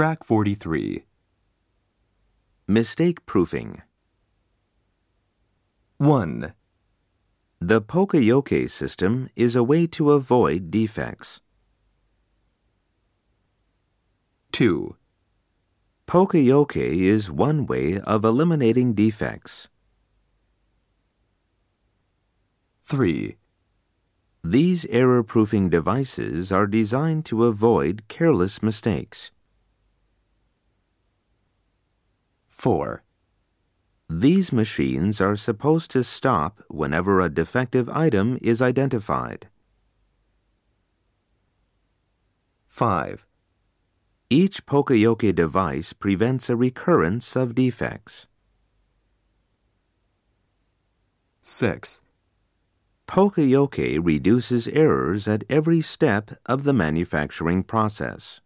Track 43. Mistake proofing. 1, The Poka-yoke system is a way to avoid defects. 2, Poka-yoke is one way of eliminating defects. 3, These error-proofing devices are designed to avoid careless mistakes. 4, These machines are supposed to stop whenever a defective item is identified. 5, Each Poka-yoke device prevents a recurrence of defects. 6, Poka-yoke reduces errors at every step of the manufacturing process.